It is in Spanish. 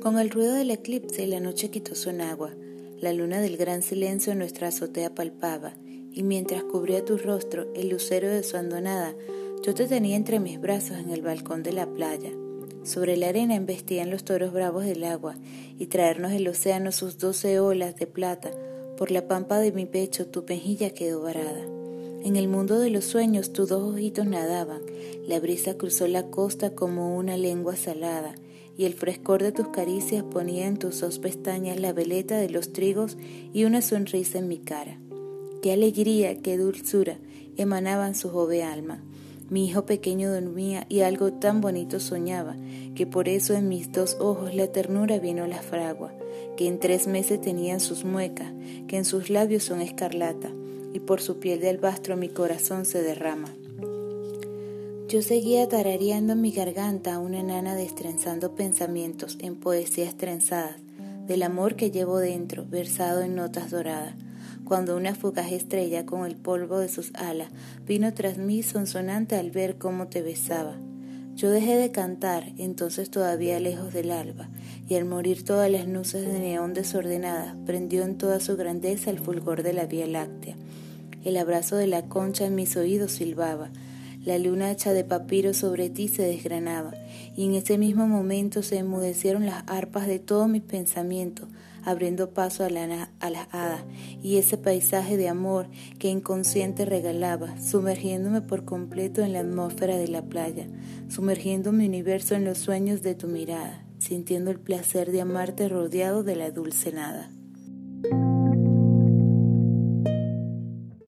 Con el ruido del eclipse la noche quitó su agua, la luna del gran silencio en nuestra azotea palpaba, y mientras cubría tu rostro el lucero de su andonada, yo te tenía entre mis brazos en el balcón de la playa. Sobre la arena embestían los toros bravos del agua, y traernos el océano sus doce olas de plata, por la pampa de mi pecho tu pejilla quedó varada. En el mundo de los sueños tus dos ojitos nadaban, la brisa cruzó la costa como una lengua salada, y el frescor de tus caricias ponía en tus dos pestañas la veleta de los trigos y una sonrisa en mi cara. Qué alegría, qué dulzura emanaban su joven alma. Mi hijo pequeño dormía y algo tan bonito soñaba, que por eso en mis dos ojos la ternura vino la fragua, que en tres meses tenían sus muecas, que en sus labios son escarlata, y por su piel de albastro mi corazón se derrama. Yo seguía tarareando mi garganta a una enana destrenzando pensamientos en poesías trenzadas, del amor que llevo dentro, versado en notas doradas, cuando una fugaz estrella con el polvo de sus alas vino tras mí sonsonante al ver cómo te besaba. Yo dejé de cantar, entonces todavía lejos del alba, y al morir todas las luces de neón desordenadas, prendió en toda su grandeza el fulgor de la Vía Láctea. El abrazo de la concha en mis oídos silbaba, la luna hecha de papiro sobre ti se desgranaba, y en ese mismo momento se enmudecieron las arpas de todos mis pensamientos, abriendo paso a, la, a las hadas y ese paisaje de amor que inconsciente regalaba, sumergiéndome por completo en la atmósfera de la playa, sumergiendo mi universo en los sueños de tu mirada, sintiendo el placer de amarte rodeado de la dulce nada.